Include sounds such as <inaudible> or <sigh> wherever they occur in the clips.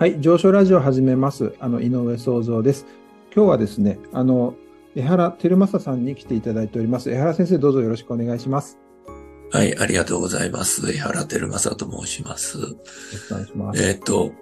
はい、上昇ラジオを始めます。あの、井上創造です。今日はですね、あの、江原照正さんに来ていただいております。江原先生、どうぞよろしくお願いします。はい、ありがとうございます。江原照正と申します。よろしくお願いします。えっ、と、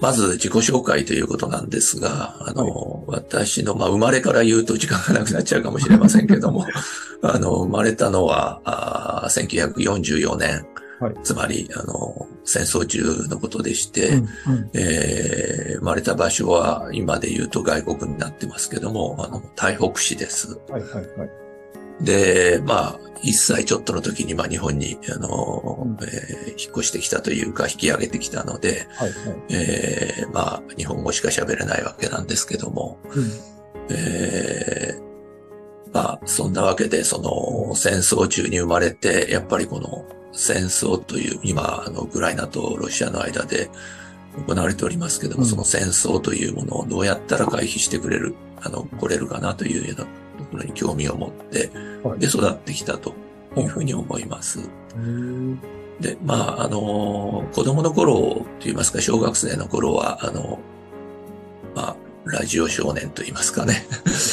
まず自己紹介ということなんですが、あの、私の、まあ、生まれから言うと時間がなくなっちゃうかもしれませんけども、<laughs> あの、生まれたのは、あー1944年、はいつまり、あの、戦争中のことでして、うんうんえー生まれた場所は今で言うと外国になってますけども、あの、台北市です。はいはいはい。で、まあ、一歳ちょっとの時に、まあ、日本に、あの、うんえー引っ越してきたというか、引き上げてきたので、はいはい。えーまあ、日本語しか喋れないわけなんですけども、うんえーまあ、そんなわけで、その、戦争中に生まれて、やっぱりこの、戦争という、今、あの、ウクライナとロシアの間で行われておりますけども、うん。その戦争というものをどうやったら回避してくれる、あの、来れるかなというようなところに興味を持って、はい。で、育ってきたというふうに思います。うんで、まあ、あの、子供の頃といいますか、小学生の頃は、あの、まあ、ラジオ少年といいますかね、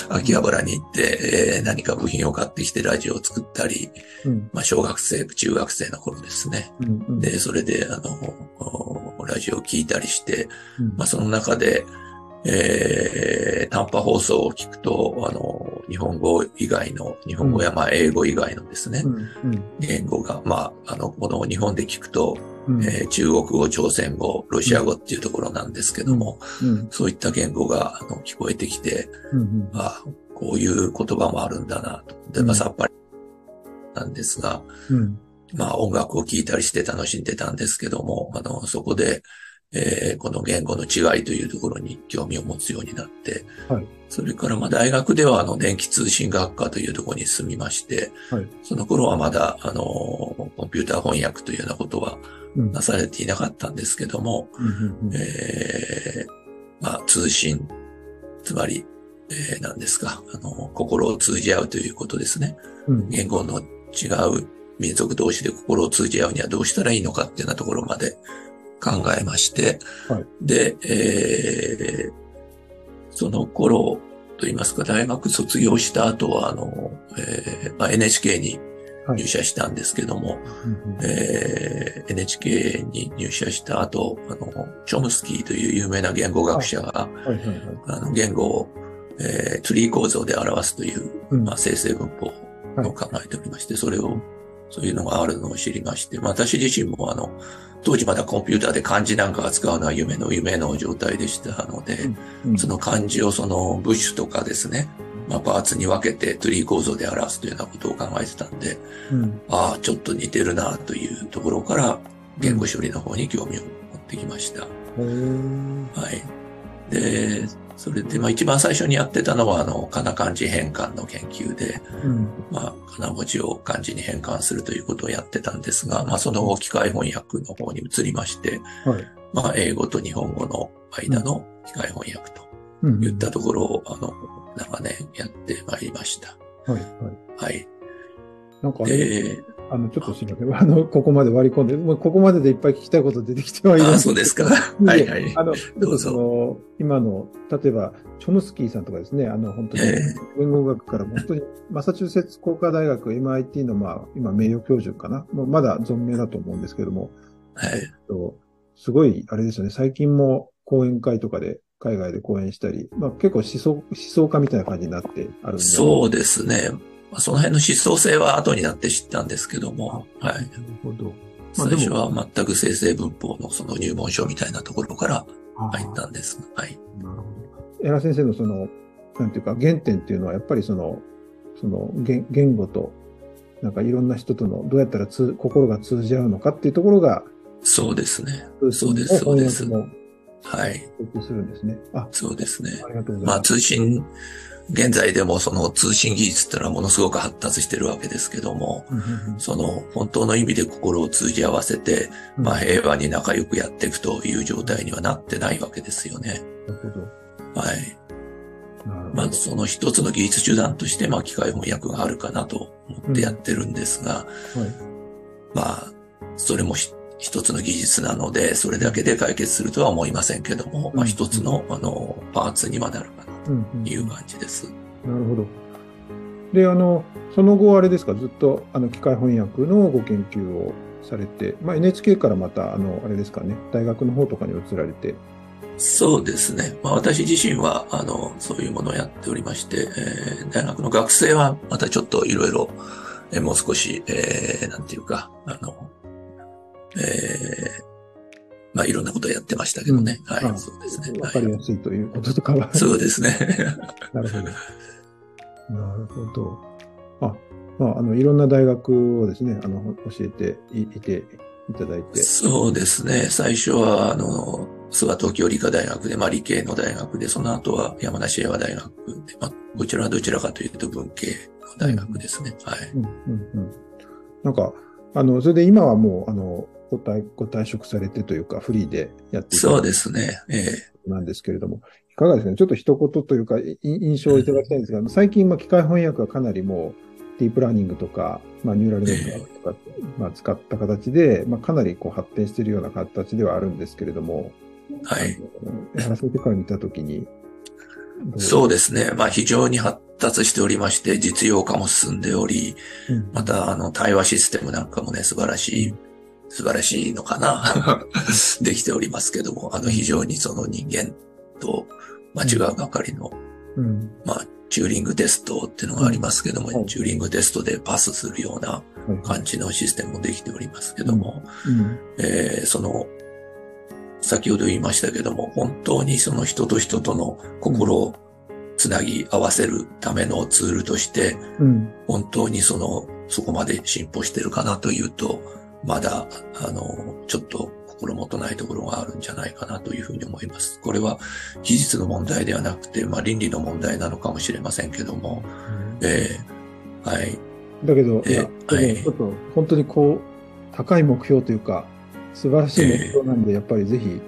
秋葉原に行って、えー何か部品を買ってきてラジオを作ったり、うん。まあ、小学生、中学生の頃ですね。うんうん。で、それで、あの、おラジオを聞いたりして、うん。まあ、その中で、えー、短波放送を聞くと、あの、日本語以外の、日本語やまあ英語以外のですね、うんうん。言語が、まあ、あの、この日本で聞くと、うん。えー中国語、朝鮮語、ロシア語っていうところなんですけども、うん。そういった言語があの聞こえてきて、うんあこういう言葉もあるんだなと。で、まあ、さっぱりなんですが、うん。まあ、音楽を聴いたりして楽しんでたんですけども、あの、そこで、えーこの言語の違いというところに興味を持つようになって、はい。それからまあ大学ではあの電気通信学科というところに進みまして、はい。その頃はまだあのコンピューター翻訳というようなことはうん。なされていなかったんですけども、まあ通信、つまり、えー何ですか、あの、心を通じ合うということですね。うん。言語の違う民族同士で心を通じ合うにはどうしたらいいのかっていうようなところまで考えまして、はい。で、えーその頃といいますか、大学卒業した後は、あの、えーまあ、NHK に入社したんですけども、うんえー NHK に入社した後、あの、チョムスキーという有名な言語学者が、はい。はい。はい。あの、言語を、えーツリー構造で表すという、うん。まあ、生成文法を考えておりまして、それを、そういうのがあるのを知りまして、まあ私自身もあの、当時まだコンピューターで漢字なんか扱うのは夢の夢の状態でしたので、うんその漢字をそのブッシュとかですね、まあパーツに分けてツリー構造で表すというようなことを考えてたんで、うんああ、ちょっと似てるなというところから、言語処理の方に興味を持ってきました。はい。で、それで、まあ一番最初にやってたのは、あの、かな漢字変換の研究で、うんまあ、かな文字を漢字に変換するということをやってたんですが、まあその後機械翻訳の方に移りまして、はいまあ英語と日本語の間の機械翻訳とうん言ったところを、あの、長年やってまいりました。はいはいはい。なんかあので、あの、ちょっとすみません。あの、ここまで割り込んで、もうここまででいっぱい聞きたいこと出てきてはいるんあですそうですか。<laughs> ではいはい。あの、ちょっとどうぞその、今の、例えば、チョムスキーさんとかですね、あの、本当にええ、言語学から、本当に、マサチューセッツ工科大学 MIT の、まあ、今、名誉教授かな。もうまだ存命だと思うんですけども、はい。とすごい、あれですよね、最近も講演会とかで、海外で講演したり、まあ、結構思想、思想家みたいな感じになってあるんで。そうですね。まあその辺の思想性は後になって知ったんですけども、はい。なるほど。まあで最も初は全く生成文法のその入門書みたいなところからあ入ったんです。はい。なるほど。エラ先生のその、なんていうか、原点っていうのは、やっぱりその、その言言語と、なんかいろんな人との、どうやったら通心が通じ合うのかっていうところが、そうですね。通そうですそうですはい。するんですね。あ、そうですね。ありがとうございまあます。通信、現在でもその通信技術ってのはものすごく発達してるわけですけども、その本当の意味で心を通じ合わせて、まあ平和に仲良くやっていくという状態にはなってないわけですよね。なるほど。はい。まあその一つの技術手段として、まあ機械翻訳があるかなと思ってやってるんですが、はい。まあ、それもし一つの技術なので、それだけで解決するとは思いませんけども、まあ一つの、あの、パーツにはなるかなという感じです。なるほど。で、あの、その後あれですか、ずっとあの機械翻訳のご研究をされて、まあ、NHK からまた、あの、あれですかね、大学の方とかに移られて。そうですね。まあ、私自身は、あの、そういうものをやっておりまして、えー、大学の学生はまたちょっといろいろ、えー、もう少し、えー、なんていうか、あの、えー、まあ、いろんなことをやってましたけどね。うん、はい、そうですね。わかりやすいということとかは。<laughs> そうですね。なるほど。なるほど。あ、まあ、あの、いろんな大学をですね、あの、教えていていただいて。そうですね。最初は、あの、諏訪東京理科大学で、まあ理系の大学で、その後は山梨平和大学で、まあ、こちらはどちらかというと文系の大学ですね。はい。うんうんうん。なんか、あの、それで今はもう、あの、ご退、ご退職されてというか、フリーでやっていそうですね。ええなんですけれども、いかがですかねちょっと一言というか、印象をいただきたいんですが、うん、最近、まあ、機械翻訳はかなりもう、ディープラーニングとか、まあ、ニューラルネットワークとか、まあ、使った形で、まあ、かなりこう発展しているような形ではあるんですけれども、はい。やらせてから見たときに。そうですね。まあ、非常に発達しておりまして、実用化も進んでおり、うん、また、あの、対話システムなんかもね、素晴らしい、素晴らしいのかな。<laughs> できておりますけども、あの、非常にその人間と間違うばかりの、うん、まあ、チューリングテストっていうのがありますけども、うん、チューリングテストでパスするような感じのシステムもできておりますけども、えー、その、先ほど言いましたけども、本当にその人と人との心をつなぎ合わせるためのツールとして、本当にその、そこまで進歩してるかなというと、まだ、あの、ちょっと心もとないところがあるんじゃないかなというふうに思います。これは技術の問題ではなくて、まあ倫理の問題なのかもしれませんけども、うん、えー、はい。だけど、えー、はい、ちょっと本当にこう、高い目標というか、素晴らしい目標なんで、やっぱりぜひ、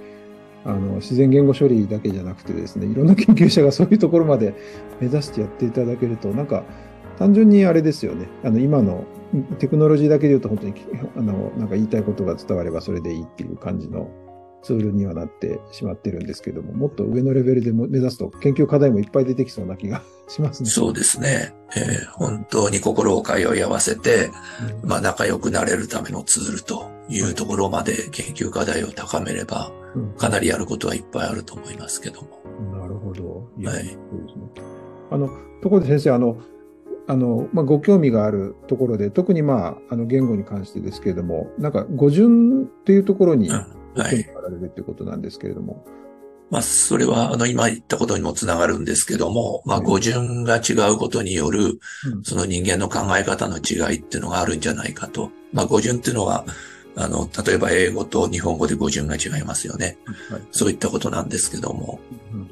あの、自然言語処理だけじゃなくてですね、いろんな研究者がそういうところまで目指してやっていただけると、なんか、単純にあれですよね。あの、今のテクノロジーだけで言うと本当に、あの、なんか言いたいことが伝わればそれでいいっていう感じのツールにはなってしまってるんですけども、もっと上のレベルでも目指すと研究課題もいっぱい出てきそうな気がしますね。そうですね。えー、本当に心を通い合わせて、うん、まあ仲良くなれるためのツールというところまで研究課題を高めれば、かなりやることはいっぱいあると思いますけども。なるほど。いはい。そうですね。あの、ところで先生、あの、あの、まあ、ご興味があるところで、特にまあ、あの、言語に関してですけれども、なんか、語順っていうところに、ご興味があられるっていうことなんですけれども。まあ、それは、あの、今言ったことにもつながるんですけども、まあ、語順が違うことによる、その人間の考え方の違いっていうのがあるんじゃないかと。まあ、語順っていうのは、あの、例えば英語と日本語で語順が違いますよね。はい、そういったことなんですけども。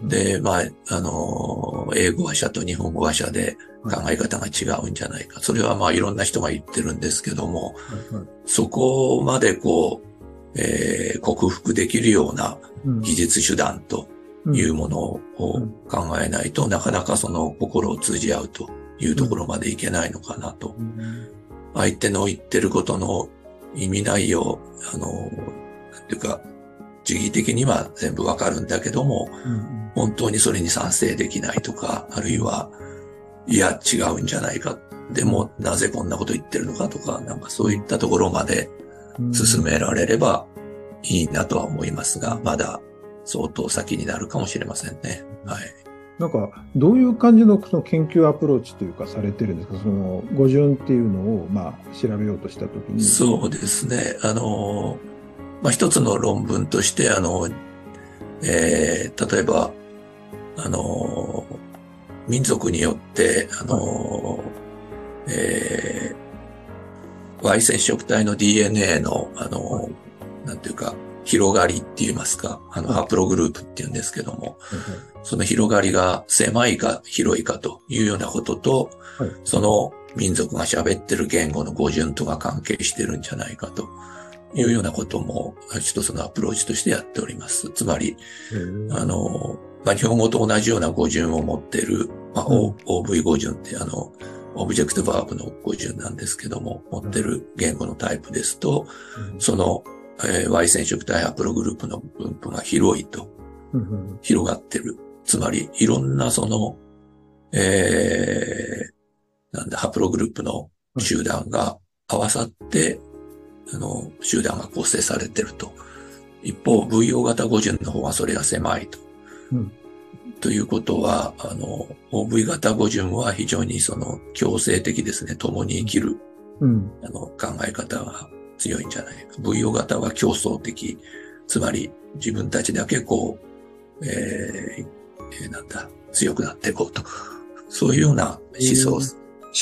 で、まあ、あの、英語話者と日本語話者で考え方が違うんじゃないか。それはまあいろんな人が言ってるんですけども、そこまでこう、えー、克服できるような技術手段というものを考えないと、なかなかその心を通じ合うというところまでいけないのかなと。相手の言ってることの意味内容、あの、なんていうか、時義的には全部わかるんだけども、うん、本当にそれに賛成できないとか、あるいは、いや、違うんじゃないか。でも、なぜこんなこと言ってるのかとか、なんかそういったところまで進められればいいなとは思いますが、まだ相当先になるかもしれませんね。はい。なんか、どういう感じのその研究アプローチというかされてるんですか？その語順っていうのを、まあ、調べようとしたときに。そうですね。あの、まあ、一つの論文として、あの、えー、例えば、あの、民族によって、あの、はい、えー、Y 染色体の DNA の、あの、はい、なんていうか、広がりって言いますか、あの、ハプログループって言うんですけども、その広がりが狭いか広いかというようなことと、その民族が喋ってる言語の語順とか関係してるんじゃないかというようなことも一つのアプローチとしてやっております。つまり、あの、まあ、日本語と同じような語順を持っている、まあ、OV 語順ってあの、オブジェクトバーブの語順なんですけども、持ってる言語のタイプですと、そのえー、Y 染色体ハプログループの分布が広いと、広がってる。つまり、いろんなその、えー、なんだ、ハプログループの集団が合わさって、あの、集団が構成されてると。一方、VO 型語順の方がそれが狭いと。うん、ということは、あの、OV 型語順は非常にその強制的ですね、共に生きる、うん、あの考え方が強いんじゃないか。VO 型は競争的。つまり自分たちだけこう、えー、えー、なんだ、強くなっていこうと。そういうような思想、思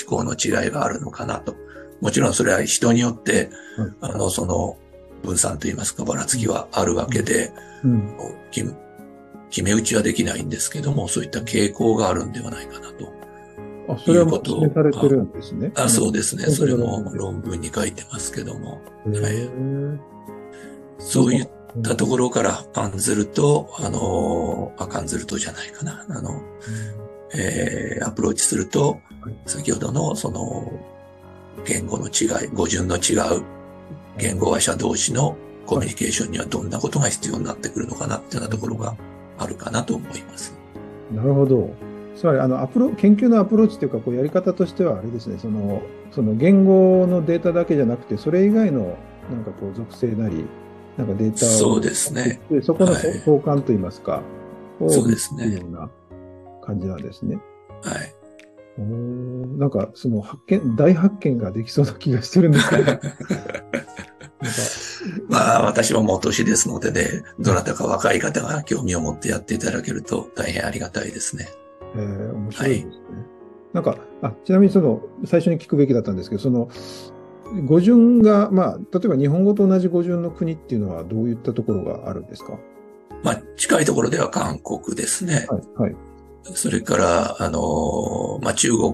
考の違いがあるのかなと。もちろんそれは人によって、あの、その、分散といいますか、ばらつきはあるわけで、うん決め打ちはできないんですけども、そういった傾向があるんではないかなと。あ、それはもう示されてるんですね。あそうですね。それも論文に書いてますけども。はい、そういったところから案ずると、あの、あ、感ずるとじゃないかな。あの、えー、アプローチすると、先ほどのその、言語の違い、語順の違う言語話者同士のコミュニケーションにはどんなことが必要になってくるのかなっていうようなところがあるかなと思います。なるほど。つまり、あの、アプロ、研究のアプローチというか、こう、やり方としては、あれですね、その、その言語のデータだけじゃなくて、それ以外の、なんかこう、属性なり、なんかデータを。そうですね。そこの交換といいますか、はい、そうですね。ような感じなんですね。はい。おなんか、その発見、大発見ができそうな気がしてるんですけど。<laughs> まあ、私はもう年ですのでね、どなたか若い方が興味を持ってやっていただけると大変ありがたいですね。ええー、面白いですね。はい、なんか、あ、ちなみにその、最初に聞くべきだったんですけど、その、語順が、まあ、例えば日本語と同じ語順の国っていうのはどういったところがあるんですか？まあ、近いところでは韓国ですね。はい。はい、それから、あの、まあ、中国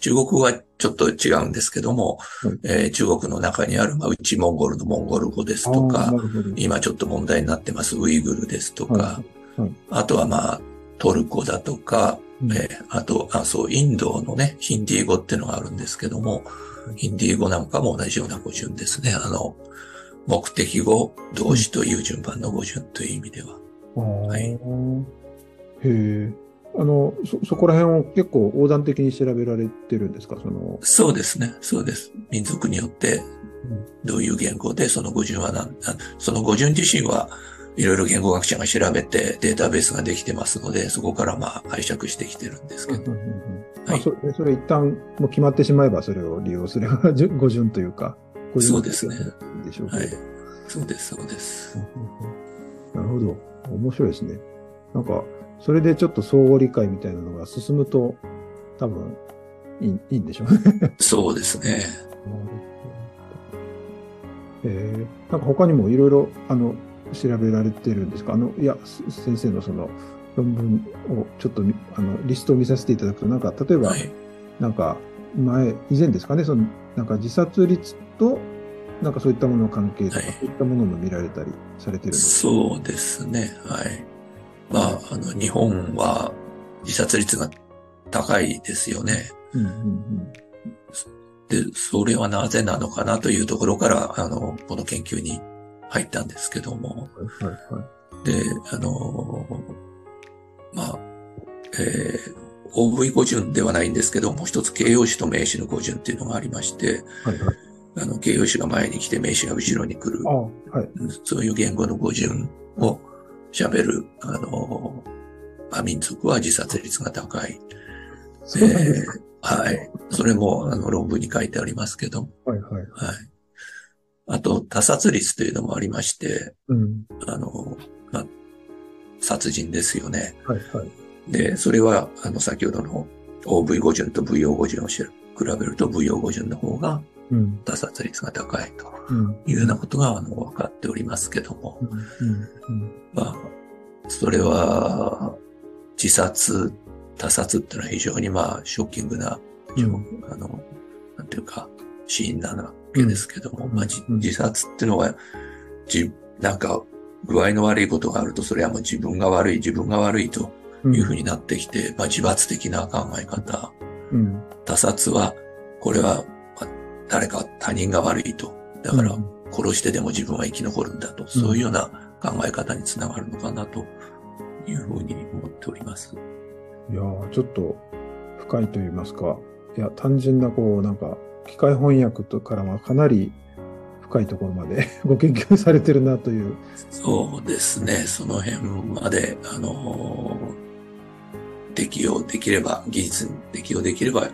中国語はちょっと違うんですけども、はい、えー、中国の中にある、まあ、内モンゴルのモンゴル語ですとか、今ちょっと問題になってますウイグルですとか、はいはい、あとはまあ、トルコだとか、うん、えー、あと、あ、そう、インドのね、ヒンディー語っていうのがあるんですけども、ヒンディー語なんかも同じような語順ですね。あの、目的語、動詞という順番の語順という意味では。うん、はい。へえ。あの、そ、そこら辺を結構横断的に調べられてるんですか？その。そうですね。そうです。民族によって、どういう言語でその語順は何、その語順自身はいろいろ言語学者が調べてデータベースができてますので、そこからまあ解釈してきてるんですけど。はい、それそれ一旦もう決まってしまえばそれを利用すれば <laughs> 語順というか、そうですね。でしょうはい。そうです、そうです。<laughs> なるほど。面白いですね。なんか、それでちょっと相互理解みたいなのが進むと、多分いいいいんでしょうね <laughs> そうですね。えー、なんか他にもいろいろ、あの、調べられてるんですか？あの、いや、先生のその論文をちょっと、あの、リストを見させていただくと、なんか、例えば、はい、なんか、前、以前ですかね、その、なんか自殺率と、なんかそういったものの関係とか、はい、そういったものも見られたりされてるんですか？そうですね、はい。まあ、あの、日本は自殺率が高いですよね。うんうんうん、で、それはなぜなのかなというところから、あの、この研究に入ったんですけども。はいはい、で、あの、まあ、えー、OV 語順ではないんですけども、一つ形容詞と名詞の語順っていうのがありまして、はいはい、あの形容詞が前に来て名詞が後ろに来る、はい、そういう言語の語順を喋る、あの、まあ、民族は自殺率が高い。えー、はい。それも、あの、論文に書いてありますけど。はいはい。はい。あと、他殺率というのもありまして、うん、あの、まあ、殺人ですよね。はいはい。で、それは、あの、先ほどの OV 語順と VO 語順を比べると VO 語順の方が、他殺率が高いというようなことが、あの、分かっておりますけども、まあ、それは、自殺、他殺っていうのは非常にまあ、ショッキングな、うん、あの、なんていうか、シーンなわけですけども、うん、まあ、自殺っていうのは、じ、なんか、具合の悪いことがあると、それはもう自分が悪い、自分が悪いというふうになってきて、まあ、自罰的な考え方。他殺は、これは誰か他人が悪いと。だから、殺してでも自分は生き残るんだと、そういうような考え方につながるのかなというふうに思っております。いやちょっと深いと言いますか、いや、単純なこう、なんか、機械翻訳とからはかなり深いところまで <laughs> ご研究されてるなという。そうですね。その辺まで、あのー、適用できれば、技術に適用できれば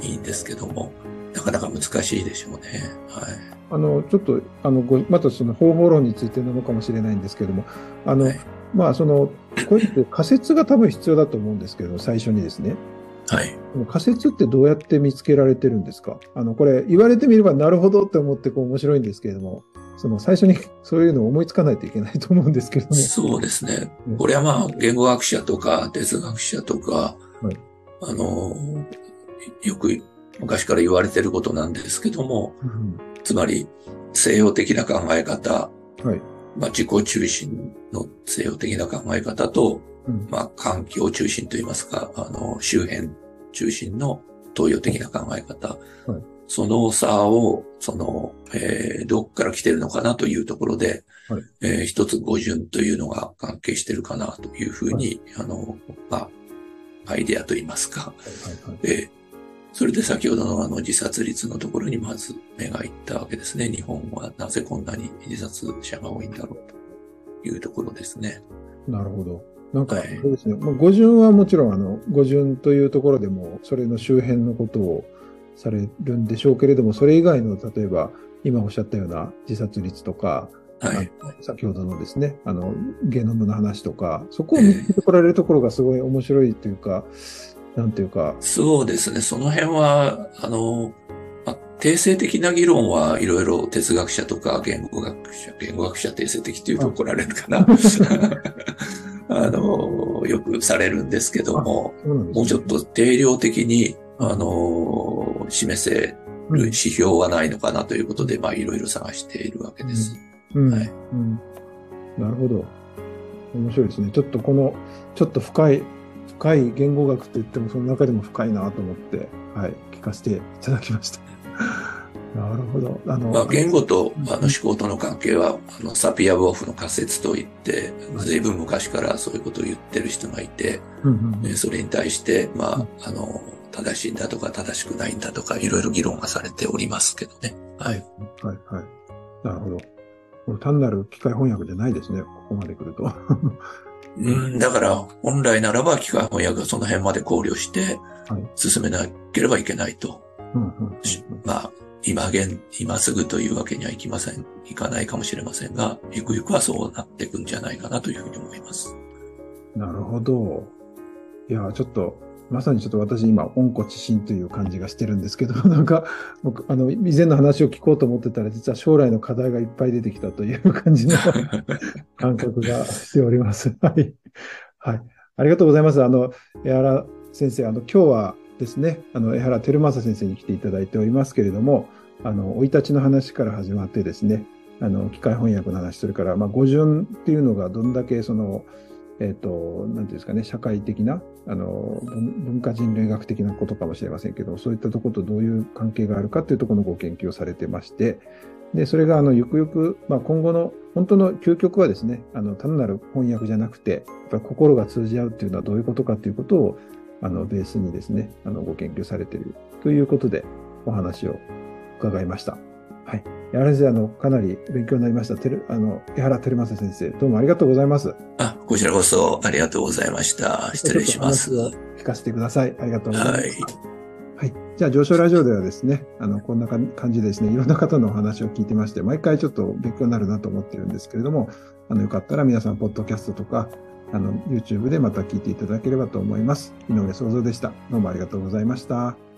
いいんですけども、なかなか難しいでしょうね。はい。あの、ちょっと、あの、ごまたその方法論についてなのかもしれないんですけども、あの、はい、まあ、その、こういう仮説が多分必要だと思うんですけど、最初にですね。はい。仮説ってどうやって見つけられてるんですか？あの、これ言われてみればなるほどって思ってこう面白いんですけれども、その最初に <laughs> そういうのを思いつかないといけないと思うんですけれども。そうですね。これはまあ、言語学者とか哲学者とか、はい、あの、よく昔から言われてることなんですけども、うん、つまり西洋的な考え方、はい、まあ、自己中心の西洋的な考え方と、うん、まあ、環境中心といいますか、あの、周辺中心の東洋的な考え方、はい、その差を、その、えー、どっから来てるのかなというところで、はい、えー、一つ語順というのが関係してるかなというふうに、はい、あの、まあ、アイデアといいますか、はいはいはい、えーそれで先ほどのあの自殺率のところにまず目がいったわけですね。日本はなぜこんなに自殺者が多いんだろうというところですね。なるほど。なんか、そうですね。はい、語順はもちろん、あの、語順というところでも、それの周辺のことをされるんでしょうけれども、それ以外の、例えば、今おっしゃったような自殺率とか、はい、先ほどのですね、あの、ゲノムの話とか、そこを見つけてこられるところがすごい面白いというか、えー、なんていうか。そうですね。その辺は、あの、まあ、定性的な議論はいろいろ哲学者とか言語学者、言語学者定性的っていうと怒られるかな。<laughs> あの、よくされるんですけども、ね、もうちょっと定量的に、あの、示せる指標はないのかなということで、まあ、いろいろ探しているわけです。うん、はい、うん。なるほど。面白いですね。ちょっとこの、ちょっと深い、深い言語学といっても、その中でも深いなと思って、はい、聞かせていただきました。なるほど。あの、まあ、言語とあの思考との関係は、あの、サピアボーフの仮説といって、随分昔からそういうことを言ってる人がいて、それに対して、まあ、あの、正しいんだとか正しくないんだとか、いろいろ議論がされておりますけどね。はい。はい、はい。なるほど。これ単なる機械翻訳じゃないですね。ここまで来ると。<laughs> うん、だから、本来ならば機械翻訳はその辺まで考慮して、進めなければいけないと。まあ、今現、今すぐというわけにはいきません、いかないかもしれませんが、ゆくゆくはそうなっていくんじゃないかなというふうに思います。なるほど。いや、ちょっと、まさにちょっと私今、温故知新という感じがしてるんですけど、<laughs> なんか、僕、あの、以前の話を聞こうと思ってたら、実は将来の課題がいっぱい出てきたという感じの <laughs> 感覚がしております。はい。はい。ありがとうございます。あの、江原先生、あの、今日は、ですね、あの、江原照正先生に来ていただいておりますけれども、あの、生い立ちの話から始まってですね、あの、機械翻訳の話、それから、まあ、語順っていうのがどんだけその、えっ、ー、と、なんていうんですかね、社会的な、あの、文化人類学的なことかもしれませんけど、そういったとことどういう関係があるかっていうところのご研究をされてまして、で、それが、あの、ゆくゆく、まあ、今後の、本当の究極はですね、あの、単なる翻訳じゃなくて、やっぱり心が通じ合うっていうのはどういうことかっていうことを、あの、ベースにですね、あの、ご研究されているということで、お話を伺いました。はい。やはりあの、かなり勉強になりました。てる、あの、江原照正先生、どうもありがとうございます。あ、こちらこそありがとうございました。失礼します。聞かせてください。ありがとうございます。はい。はい。じゃあ、上昇ラジオではですね、あの、こんな感じでですね、いろんな方のお話を聞いてまして、毎回ちょっと勉強になるなと思ってるんですけれども、あの、よかったら皆さん、ポッドキャストとか、あの、YouTube でまた聞いていただければと思います。井上創造でした。どうもありがとうございました。